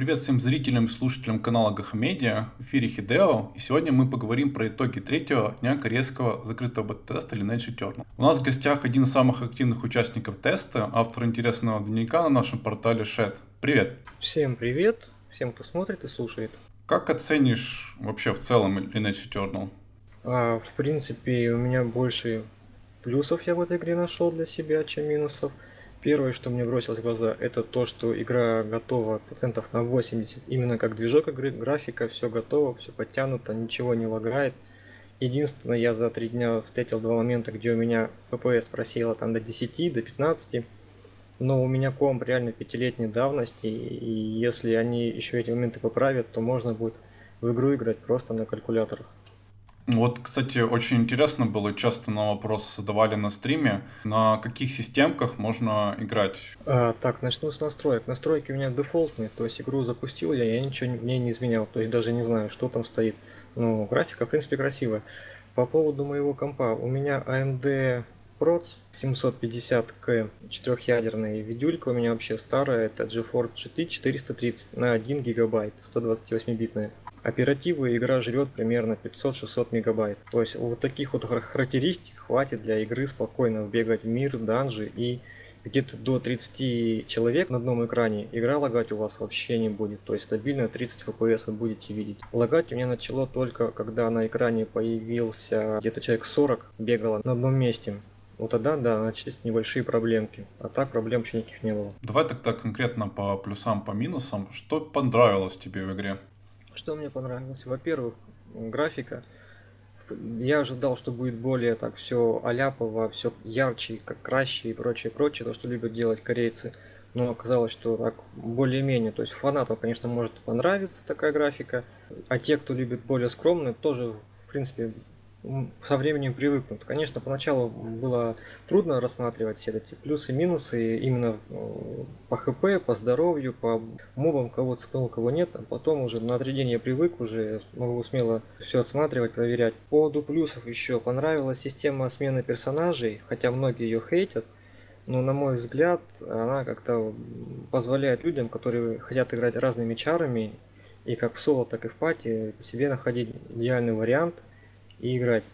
Привет всем зрителям и слушателям канала Гахамедиа. В эфире Хидео. И сегодня мы поговорим про итоги третьего дня корейского закрытого бета-теста Lineage Eternal. У нас в гостях один из самых активных участников теста, автор интересного дневника на нашем портале Shed. Привет. Всем привет. Всем, кто смотрит и слушает. Как оценишь вообще в целом Lineage Eternal? А, в принципе, у меня больше плюсов я в этой игре нашел для себя, чем минусов. Первое, что мне бросилось в глаза, это то, что игра готова процентов на 80. Именно как движок игры, графика, все готово, все подтянуто, ничего не лагает. Единственное, я за три дня встретил два момента, где у меня FPS просела там до 10, до 15. Но у меня комп реально пятилетней давности, и если они еще эти моменты поправят, то можно будет в игру играть просто на калькуляторах. Вот, кстати, очень интересно было, часто на вопрос задавали на стриме, на каких системках можно играть? А, так, начну с настроек. Настройки у меня дефолтные, то есть игру запустил я, я ничего не, не изменял, то есть даже не знаю, что там стоит. Ну, графика, в принципе, красивая. По поводу моего компа, у меня AMD Proц 750K, четырехъядерная видюлька у меня вообще старая, это GeForce GT 430 на 1 гигабайт, 128-битная. Оперативы игра жрет примерно 500-600 мегабайт. То есть вот таких вот характеристик хватит для игры спокойно бегать в мир, данжи и где-то до 30 человек на одном экране игра лагать у вас вообще не будет. То есть стабильно 30 FPS вы будете видеть. Лагать у меня начало только когда на экране появился где-то человек 40 бегало на одном месте. Вот тогда, да, начались небольшие проблемки. А так проблем вообще никаких не было. Давай тогда конкретно по плюсам, по минусам. Что понравилось тебе в игре? Что мне понравилось? Во-первых, графика. Я ожидал, что будет более так все аляпово, все ярче, как краще и прочее, прочее, то, что любят делать корейцы. Но оказалось, что так более-менее. То есть фанатам, конечно, может понравиться такая графика. А те, кто любит более скромную, тоже, в принципе, со временем привыкнут. Конечно, поначалу было трудно рассматривать все эти плюсы и минусы именно э, по ХП, по здоровью, по мобам, кого цепнул, кого нет. А потом уже на три дня я привык, уже могу смело все отсматривать, проверять. По поводу плюсов еще понравилась система смены персонажей, хотя многие ее хейтят. Но на мой взгляд, она как-то позволяет людям, которые хотят играть разными чарами, и как в соло, так и в пати, себе находить идеальный вариант – и играть.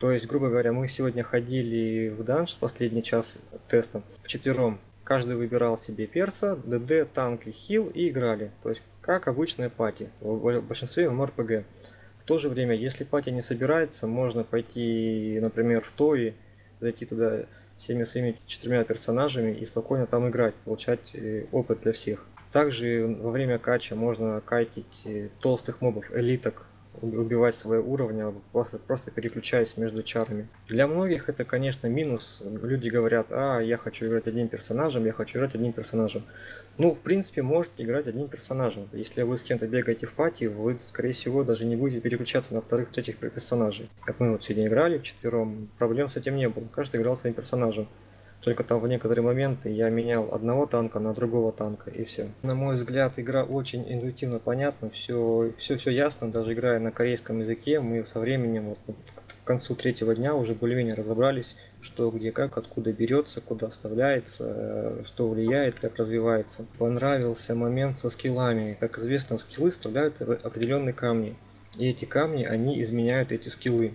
То есть, грубо говоря, мы сегодня ходили в данж последний час теста вчетвером. Каждый выбирал себе перса, ДД, танк и хил и играли. То есть, как обычная пати, в большинстве МРПГ. В то же время, если пати не собирается, можно пойти, например, в ТОИ, зайти туда всеми своими четырьмя персонажами и спокойно там играть, получать э, опыт для всех. Также во время кача можно кайтить э, толстых мобов, элиток, убивать свои уровни, просто, просто переключаясь между чарами. Для многих это, конечно, минус. Люди говорят, а, я хочу играть одним персонажем, я хочу играть одним персонажем. Ну, в принципе, можете играть одним персонажем. Если вы с кем-то бегаете в пати, вы, скорее всего, даже не будете переключаться на вторых, третьих персонажей. Как мы вот сегодня играли вчетвером, проблем с этим не было. Каждый играл своим персонажем. Только там в некоторые моменты я менял одного танка на другого танка и все. На мой взгляд, игра очень интуитивно понятна, все, все, все ясно, даже играя на корейском языке, мы со временем, вот, к концу третьего дня уже более-менее разобрались, что где как, откуда берется, куда оставляется, что влияет, как развивается. Понравился момент со скиллами. Как известно, скиллы вставляются в определенные камни. И эти камни, они изменяют эти скиллы.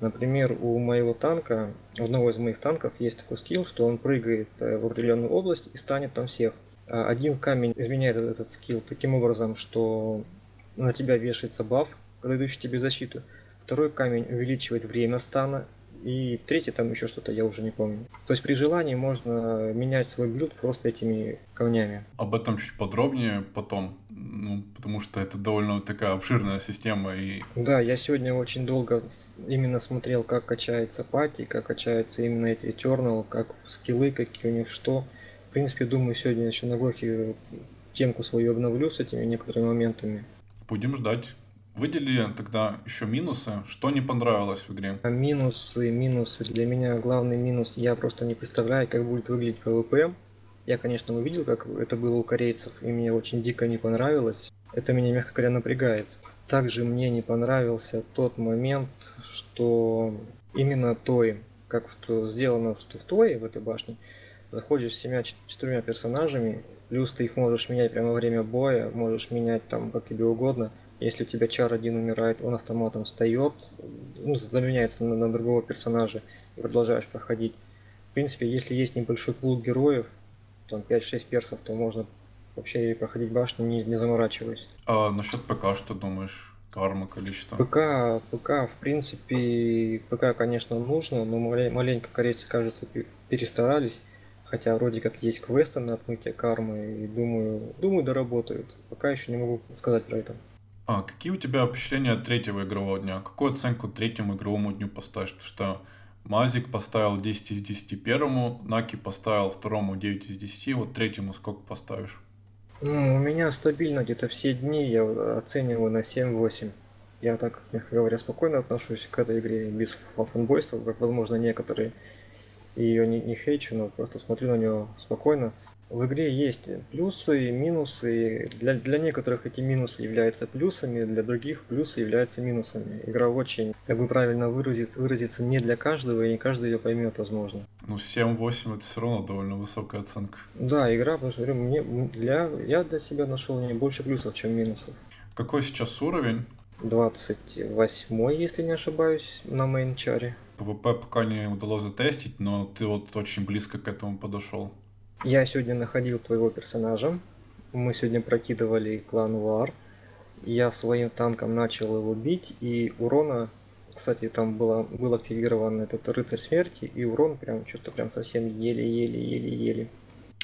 Например, у моего танка, одного из моих танков есть такой скилл, что он прыгает э, в определенную область и станит там всех. А один камень изменяет этот скилл таким образом, что на тебя вешается баф, дающий тебе защиту. Второй камень увеличивает время стана, и третий там еще что-то, я уже не помню. То есть при желании можно менять свой билд просто этими камнями. Об этом чуть подробнее потом, ну, потому что это довольно такая обширная система. И... Да, я сегодня очень долго именно смотрел, как качается пати, как качаются именно эти Eternal, как скиллы, какие у них что. В принципе, думаю, сегодня еще на блоке темку свою обновлю с этими некоторыми моментами. Будем ждать. Выдели тогда еще минусы. Что не понравилось в игре? Минусы, минусы. Для меня главный минус, я просто не представляю, как будет выглядеть PvP. Я, конечно, увидел, как это было у корейцев, и мне очень дико не понравилось. Это меня, мягко говоря, напрягает. Также мне не понравился тот момент, что именно той, как что сделано что в той, в этой башне, заходишь с семя четырьмя персонажами, Плюс ты их можешь менять прямо во время боя, можешь менять там как тебе угодно. Если у тебя чар один умирает, он автоматом встает, ну, заменяется на, на другого персонажа и продолжаешь проходить. В принципе, если есть небольшой пул героев, там 5-6 персов, то можно вообще проходить башню, не, не заморачиваясь. А насчет ПК что думаешь? Карма, количество? ПК, ПК, в принципе, ПК, конечно, нужно, но маленько корейцы, кажется, перестарались. Хотя вроде как есть квесты на отмытие кармы, и думаю, думаю, доработают. Пока еще не могу сказать про это. А какие у тебя впечатления от третьего игрового дня? Какую оценку третьему игровому дню поставишь? Потому что Мазик поставил 10 из 10 первому, Наки поставил второму 9 из 10, вот третьему сколько поставишь? Ну, у меня стабильно где-то все дни я оцениваю на 7-8. Я так, мягко говоря, спокойно отношусь к этой игре без фанбойства, как возможно некоторые и ее не, не хейчу, но просто смотрю на нее спокойно. В игре есть плюсы и минусы. Для, для некоторых эти минусы являются плюсами, для других плюсы являются минусами. Игра очень, как бы правильно выразиться, выразиться не для каждого, и не каждый ее поймет, возможно. Ну, 7-8 это все равно довольно высокая оценка. Да, игра, потому что говорю, мне, для, я для себя нашел не больше плюсов, чем минусов. Какой сейчас уровень? 28, если не ошибаюсь, на мейн-чаре. ПВП пока не удалось затестить, но ты вот очень близко к этому подошел. Я сегодня находил твоего персонажа. Мы сегодня прокидывали clan war. Я своим танком начал его бить, и урона, кстати, там было, был активирован этот рыцарь смерти, и урон прям что-то прям совсем еле-еле-еле-еле.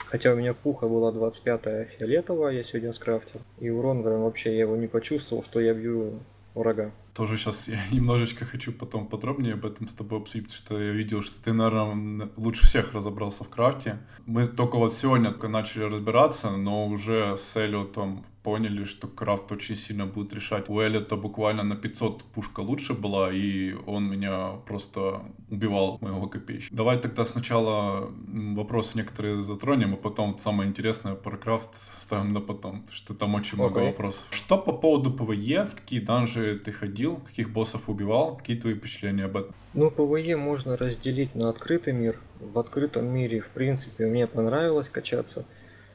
Хотя у меня пуха была 25 фиолетовая, я сегодня скрафтил. И урон прям вообще я его не почувствовал, что я бью врага. Тоже сейчас я немножечко хочу потом подробнее об этом с тобой обсудить, потому что я видел, что ты, наверное, лучше всех разобрался в крафте. Мы только вот сегодня начали разбираться, но уже с Эллиотом поняли, что крафт очень сильно будет решать. У Эллиота буквально на 500 пушка лучше была, и он меня просто убивал, моего копейщика. Давай тогда сначала вопросы некоторые затронем, а потом самое интересное про крафт ставим на потом, потому что там очень okay. много вопросов. Что по поводу ПВЕ, в какие данжи ты ходил, каких боссов убивал, какие твои впечатления об этом? Ну, ПВЕ можно разделить на открытый мир. В открытом мире, в принципе, мне понравилось качаться.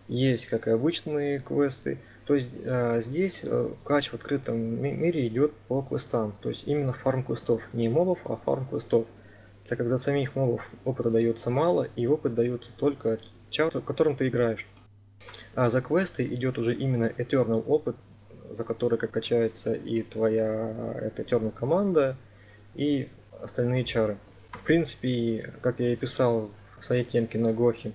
Есть, как и обычные квесты, то есть э, здесь э, кач в открытом мире идет по квестам, то есть именно фарм квестов, не мобов, а фарм квестов. Так как за самих мобов опыта дается мало, и опыт дается только чарту, которым ты играешь. А за квесты идет уже именно Eternal опыт, за который качается и твоя эта Eternal команда, и остальные чары. В принципе, как я и писал в своей темке на Гохе,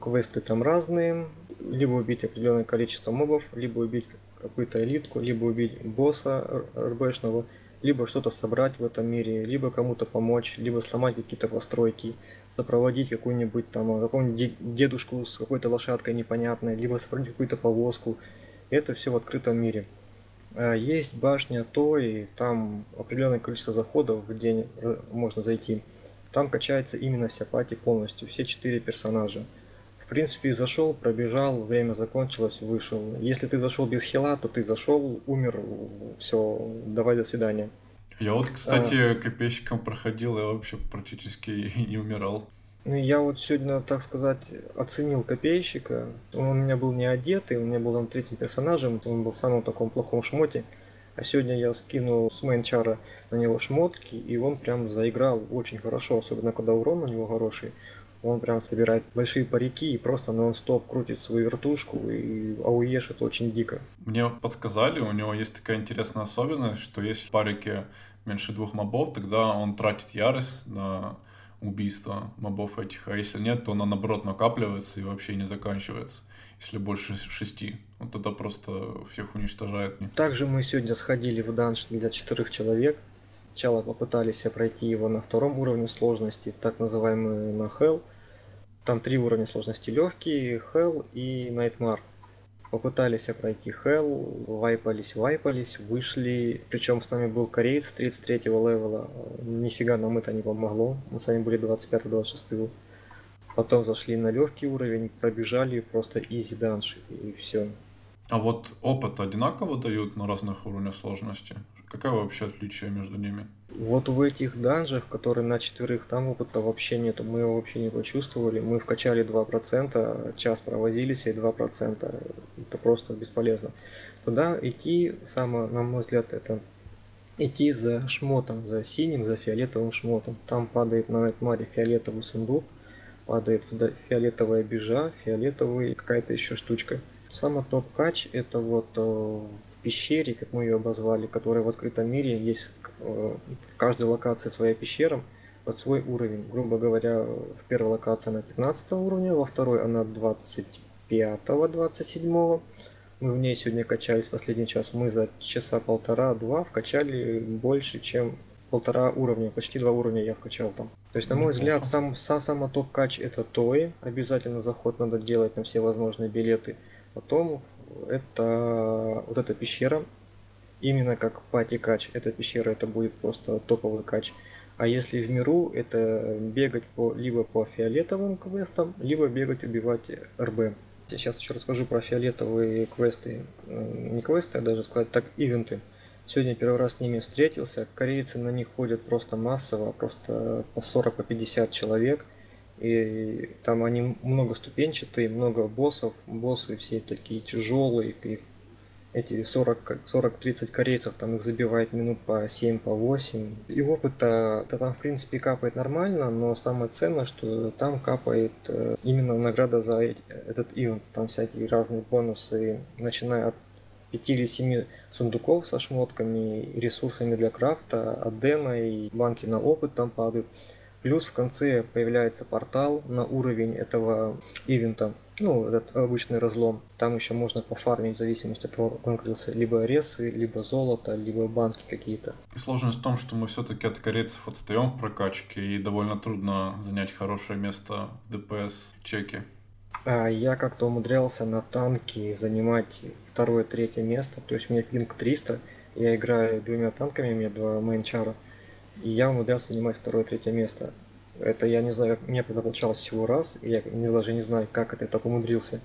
квесты там разные, либо убить определенное количество мобов, либо убить какую-то элитку, либо убить босса РБшного, либо что-то собрать в этом мире, либо кому-то помочь, либо сломать какие-то постройки, сопроводить какую-нибудь там какого-нибудь дедушку с какой-то лошадкой непонятной, либо сопроводить какую-то повозку. Это все в открытом мире. А, есть башня Той, там определенное количество заходов в день э, можно зайти. Там качается именно вся пати полностью, все четыре персонажа. В принципе, зашел, пробежал, время закончилось, вышел. Если ты зашел без хила, то ты зашел, умер, все, давай до свидания. Я вот, кстати, а... копейщиком проходил, я вообще практически не умирал. Ну, я вот сегодня, так сказать, оценил копейщика. Он у меня был не одетый, у меня был он третьим персонажем, он был в самом таком плохом шмоте. А сегодня я скинул с мейнчара на него шмотки, и он прям заиграл очень хорошо, особенно когда урон у него хороший он прям собирает большие парики и просто нон-стоп крутит свою вертушку, и ауешит очень дико. Мне подсказали, у него есть такая интересная особенность, что если в парике меньше двух мобов, тогда он тратит ярость на убийство мобов этих, а если нет, то она наоборот накапливается и вообще не заканчивается. Если больше шести, вот тогда просто всех уничтожает. Также мы сегодня сходили в данж для четырех человек. Сначала попытались пройти его на втором уровне сложности, так называемый на Hell. Там три уровня сложности. Легкий, Hell и Nightmare. Попытались пройти Hell, вайпались, вайпались, вышли. Причем с нами был кореец 33 левела. Нифига нам это не помогло. Мы с вами были 25-26. Потом зашли на легкий уровень, пробежали просто изи данж и все. А вот опыт одинаково дают на разных уровнях сложности? Какое вообще отличие между ними? Вот в этих данжах, которые на четверых, там опыта вообще нету. Мы его вообще не почувствовали. Мы вкачали 2%, час провозились, и 2%. Это просто бесполезно. Туда идти, самое, на мой взгляд, это идти за шмотом, за синим, за фиолетовым шмотом. Там падает на Найтмаре фиолетовый сундук, падает фиолетовая бежа, фиолетовый какая-то еще штучка. Самый топ-кач это вот э, в пещере, как мы ее обозвали, которая в открытом мире есть э, в каждой локации своя пещера под свой уровень. Грубо говоря, в первой локации она 15 уровня, во второй она 25-27. Мы в ней сегодня качались последний час. Мы за часа полтора-два вкачали больше, чем полтора уровня, почти два уровня я вкачал там. То есть, на мой взгляд, сам, сам, сам топ кач это Тои. Обязательно заход надо делать на все возможные билеты. Потом это вот эта пещера, именно как пати кач, эта пещера это будет просто топовый кач. А если в миру, это бегать по, либо по фиолетовым квестам, либо бегать убивать РБ. Сейчас еще расскажу про фиолетовые квесты. Не квесты, а даже сказать так, ивенты. Сегодня первый раз с ними встретился. Корейцы на них ходят просто массово, просто по 40-50 по человек. И там они много ступенчатые, много боссов. Боссы все такие тяжелые. Их эти 40-30 корейцев, там их забивает минут по 7, по 8. И опыта -то там, в принципе, капает нормально, но самое ценное, что там капает э, именно награда за этот ивент. Там всякие разные бонусы, начиная от 5 или 7 сундуков со шмотками, ресурсами для крафта, адена и банки на опыт там падают. Плюс в конце появляется портал на уровень этого ивента. Ну, этот обычный разлом. Там еще можно пофармить в зависимости от того, как он открылся. Либо ресы, либо золото, либо банки какие-то. И сложность в том, что мы все-таки от корейцев отстаем в прокачке, и довольно трудно занять хорошее место в ДПС чеке. А я как-то умудрялся на танке занимать второе, третье место. То есть у меня пинг 300. Я играю двумя танками, у меня два мейнчара. И я умудрялся занимать второе, третье место. Это я не знаю, как мне когда получалось всего раз, и я даже не знаю, как это я так умудрился.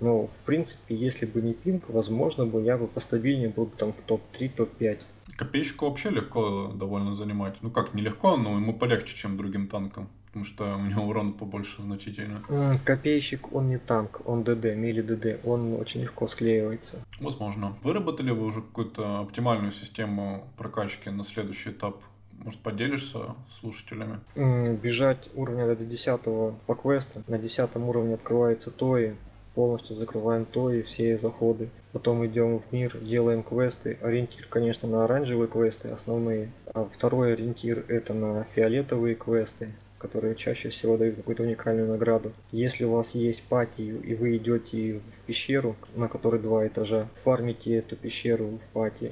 Но, в принципе, если бы не пинг, возможно бы я бы постабильнее был бы там в топ-3, топ-5. Копеечку вообще легко довольно занимать. Ну как, нелегко, но ему полегче, чем другим танкам. Потому что у него урон побольше значительно. Копейщик, он не танк, он ДД, мили ДД, он очень легко склеивается. Возможно. Выработали вы уже какую-то оптимальную систему прокачки на следующий этап может, поделишься слушателями? Бежать уровня до 10 по квесту. На 10 уровне открывается Тои. Полностью закрываем Тои, все заходы. Потом идем в мир, делаем квесты. Ориентир, конечно, на оранжевые квесты, основные. А второй ориентир это на фиолетовые квесты которые чаще всего дают какую-то уникальную награду. Если у вас есть пати и вы идете в пещеру, на которой два этажа, фармите эту пещеру в пати,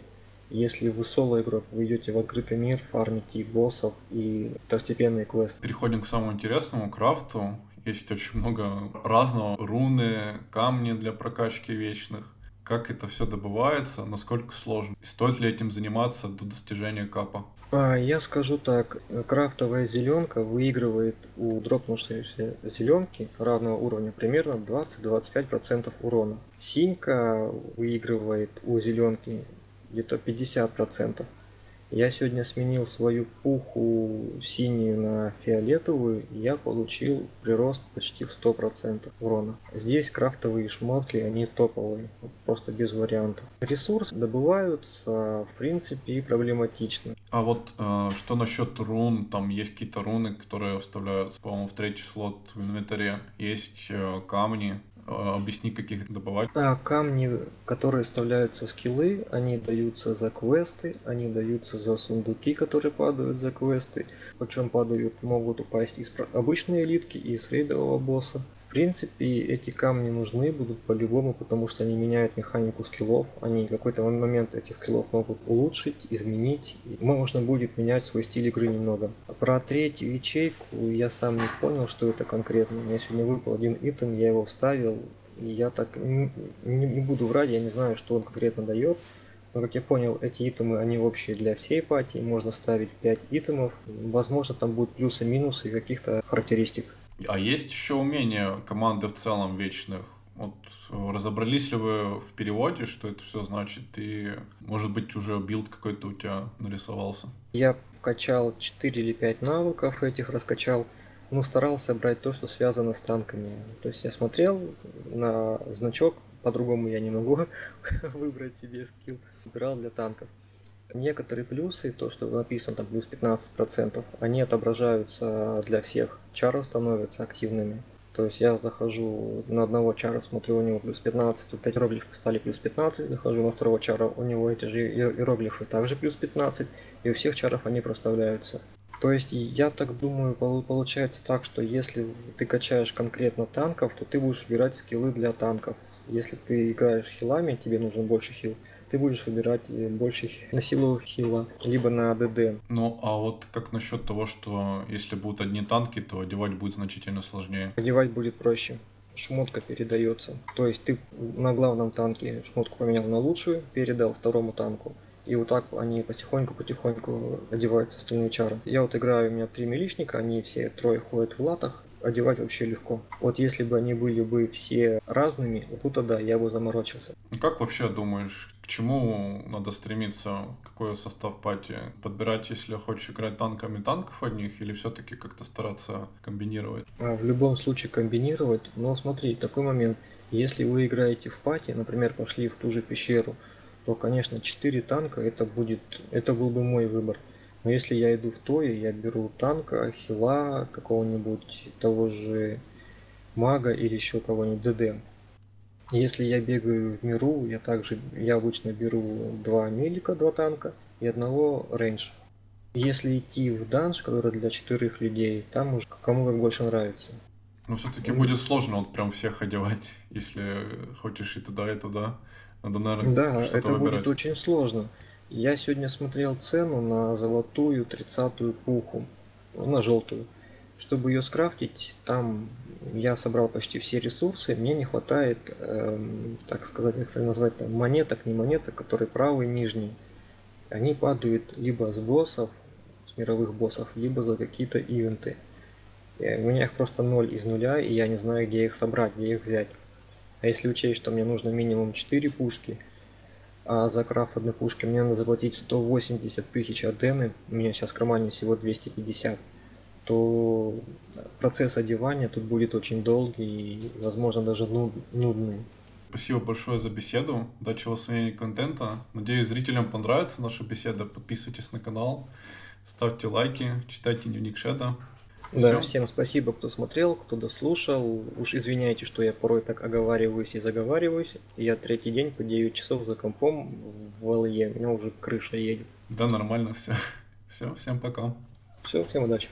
если вы соло игрок, вы идете в открытый мир, фармите боссов и второстепенные квесты. Переходим к самому интересному, крафту. Есть очень много разного. Руны, камни для прокачки вечных. Как это все добывается, насколько сложно? И стоит ли этим заниматься до достижения капа? А, я скажу так, крафтовая зеленка выигрывает у дропнувшейся зеленки равного уровня примерно 20-25% урона. Синька выигрывает у зеленки где-то 50%. Я сегодня сменил свою пуху синюю на фиолетовую, и я получил прирост почти в 100% урона. Здесь крафтовые шмотки, они топовые, просто без вариантов. Ресурсы добываются, в принципе, проблематично. А вот э, что насчет рун? Там есть какие-то руны, которые вставляются, по-моему, в третий слот в инвентаре. Есть э, камни, объясни, каких добывать. Да, камни, которые вставляются в скиллы, они даются за квесты, они даются за сундуки, которые падают за квесты. Причем падают, могут упасть из обычной элитки и из рейдового босса принципе, эти камни нужны будут по-любому, потому что они меняют механику скиллов. Они в какой-то момент этих скиллов могут улучшить, изменить. И можно будет менять свой стиль игры немного. Про третью ячейку я сам не понял, что это конкретно. У меня сегодня выпал один итем, я его вставил. И я так не, не, буду врать, я не знаю, что он конкретно дает. Но, как я понял, эти итемы, они общие для всей пати. Можно ставить 5 итемов. Возможно, там будут плюсы-минусы каких-то характеристик. А есть еще умения команды в целом вечных? Вот разобрались ли вы в переводе, что это все значит, и, может быть, уже билд какой-то у тебя нарисовался? Я вкачал 4 или 5 навыков этих, раскачал, ну, старался брать то, что связано с танками. То есть я смотрел на значок, по-другому я не могу выбрать себе скилл, брал для танков. Некоторые плюсы, то, что написано там плюс 15%, они отображаются для всех чаров, становятся активными. То есть я захожу на одного чара, смотрю, у него плюс 15, вот эти иероглифы стали плюс 15, захожу на второго чара, у него эти же иероглифы также плюс 15, и у всех чаров они проставляются. То есть я так думаю, получается так, что если ты качаешь конкретно танков, то ты будешь выбирать скиллы для танков. Если ты играешь хилами, тебе нужен больше хил, ты будешь выбирать э, больше на силу хила, либо на ДД. Ну, а вот как насчет того, что если будут одни танки, то одевать будет значительно сложнее? Одевать будет проще. Шмотка передается. То есть ты на главном танке шмотку поменял на лучшую, передал второму танку. И вот так они потихоньку-потихоньку одеваются остальные чары. Я вот играю, у меня три милишника, они все трое ходят в латах, одевать вообще легко. Вот если бы они были бы все разными, вот тут да, я бы заморочился. Ну, как вообще думаешь, к чему надо стремиться? Какой состав пати? Подбирать, если хочешь играть танками танков одних, или все-таки как-то стараться комбинировать? А, в любом случае комбинировать, но смотри, такой момент. Если вы играете в пати, например, пошли в ту же пещеру, то, конечно, 4 танка это будет, это был бы мой выбор. Но если я иду в Тое, я беру танка, хила, какого-нибудь того же мага или еще кого-нибудь ДД. Если я бегаю в миру, я также, я обычно беру два мелика, два танка и одного рейндж. Если идти в данж, который для четырех людей, там уже кому как больше нравится. Но все-таки mm. будет сложно вот прям всех одевать, если хочешь и туда, и туда. Надо, наверное, да, это выбирать. будет очень сложно. Я сегодня смотрел цену на золотую тридцатую пуху, на желтую. Чтобы ее скрафтить, там я собрал почти все ресурсы, мне не хватает, эм, так сказать, как назвать, там, монеток, не монеток, которые правые, нижние. Они падают либо с боссов, с мировых боссов, либо за какие-то ивенты. И у меня их просто ноль из нуля, и я не знаю, где их собрать, где их взять. А если учесть, что мне нужно минимум 4 пушки – а за крафт одной пушки мне надо заплатить 180 тысяч адены, у меня сейчас в кармане всего 250, то процесс одевания тут будет очень долгий и, возможно, даже нудный. Спасибо большое за беседу. Удачи в освоении контента. Надеюсь, зрителям понравится наша беседа. Подписывайтесь на канал, ставьте лайки, читайте дневник Шеда. Да, всем спасибо, кто смотрел, кто дослушал. Уж извиняйте, что я порой так оговариваюсь и заговариваюсь. Я третий день по 9 часов за компом в ЛЕ. У меня уже крыша едет. Да, нормально все. Все, всем пока. Все, всем удачи.